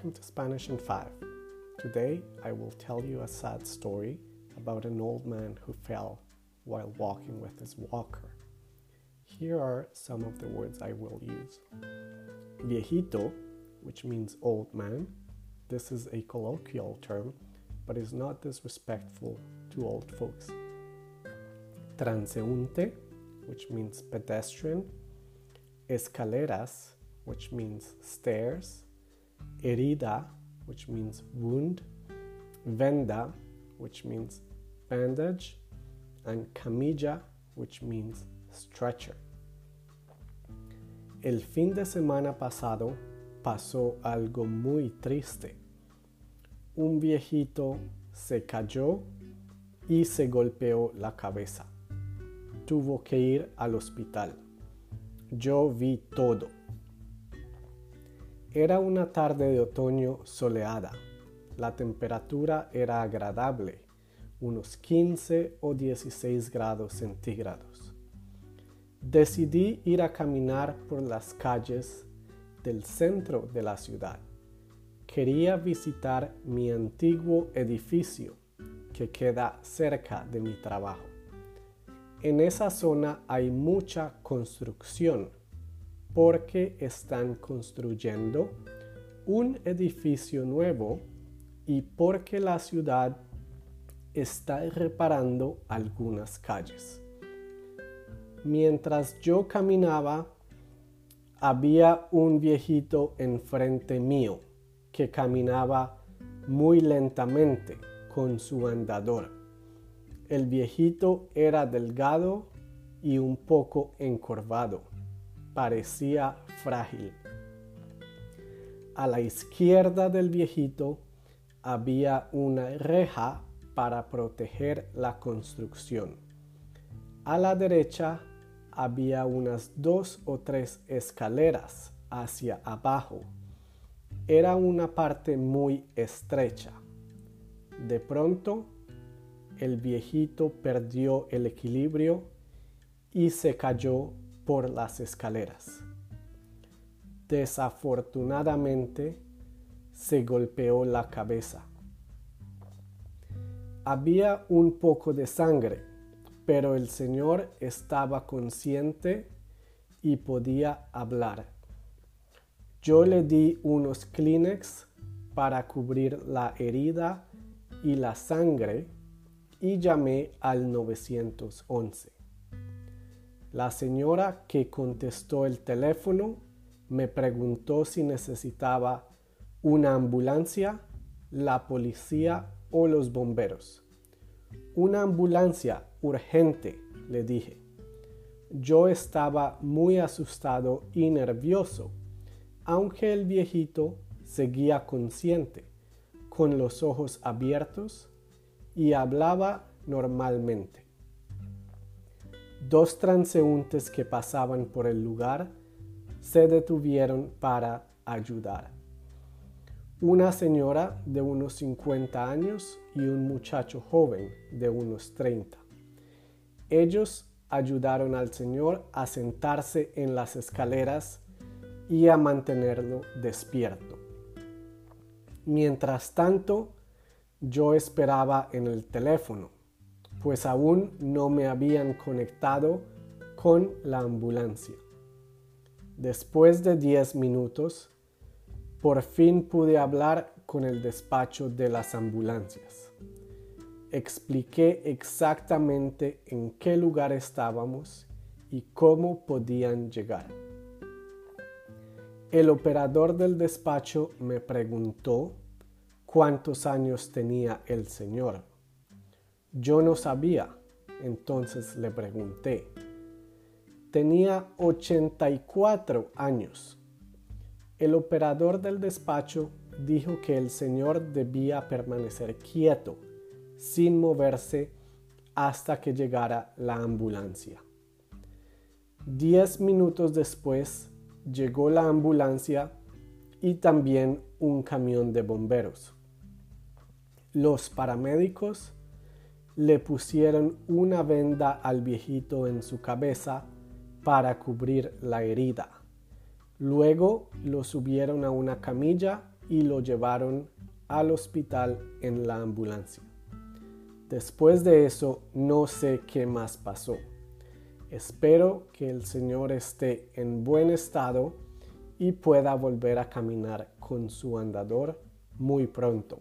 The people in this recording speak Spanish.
Welcome to Spanish in 5. Today I will tell you a sad story about an old man who fell while walking with his walker. Here are some of the words I will use Viejito, which means old man. This is a colloquial term, but is not disrespectful to old folks. Transeunte, which means pedestrian. Escaleras, which means stairs. Herida, which means wound. Venda, which means bandage. And camilla, which means stretcher. El fin de semana pasado pasó algo muy triste. Un viejito se cayó y se golpeó la cabeza. Tuvo que ir al hospital. Yo vi todo. Era una tarde de otoño soleada. La temperatura era agradable, unos 15 o 16 grados centígrados. Decidí ir a caminar por las calles del centro de la ciudad. Quería visitar mi antiguo edificio que queda cerca de mi trabajo. En esa zona hay mucha construcción porque están construyendo un edificio nuevo y porque la ciudad está reparando algunas calles. Mientras yo caminaba, había un viejito enfrente mío que caminaba muy lentamente con su andador. El viejito era delgado y un poco encorvado. Parecía frágil. A la izquierda del viejito había una reja para proteger la construcción. A la derecha había unas dos o tres escaleras hacia abajo. Era una parte muy estrecha. De pronto, el viejito perdió el equilibrio y se cayó por las escaleras. Desafortunadamente, se golpeó la cabeza. Había un poco de sangre pero el Señor estaba consciente y podía hablar. Yo le di unos Kleenex para cubrir la herida y la sangre y llamé al 911. La señora que contestó el teléfono me preguntó si necesitaba una ambulancia, la policía o los bomberos. Una ambulancia urgente, le dije. Yo estaba muy asustado y nervioso, aunque el viejito seguía consciente, con los ojos abiertos y hablaba normalmente. Dos transeúntes que pasaban por el lugar se detuvieron para ayudar. Una señora de unos 50 años y un muchacho joven de unos 30. Ellos ayudaron al Señor a sentarse en las escaleras y a mantenerlo despierto. Mientras tanto, yo esperaba en el teléfono, pues aún no me habían conectado con la ambulancia. Después de 10 minutos, por fin pude hablar con el despacho de las ambulancias expliqué exactamente en qué lugar estábamos y cómo podían llegar. El operador del despacho me preguntó cuántos años tenía el señor. Yo no sabía, entonces le pregunté. Tenía 84 años. El operador del despacho dijo que el señor debía permanecer quieto sin moverse hasta que llegara la ambulancia. Diez minutos después llegó la ambulancia y también un camión de bomberos. Los paramédicos le pusieron una venda al viejito en su cabeza para cubrir la herida. Luego lo subieron a una camilla y lo llevaron al hospital en la ambulancia. Después de eso, no sé qué más pasó. Espero que el Señor esté en buen estado y pueda volver a caminar con su andador muy pronto.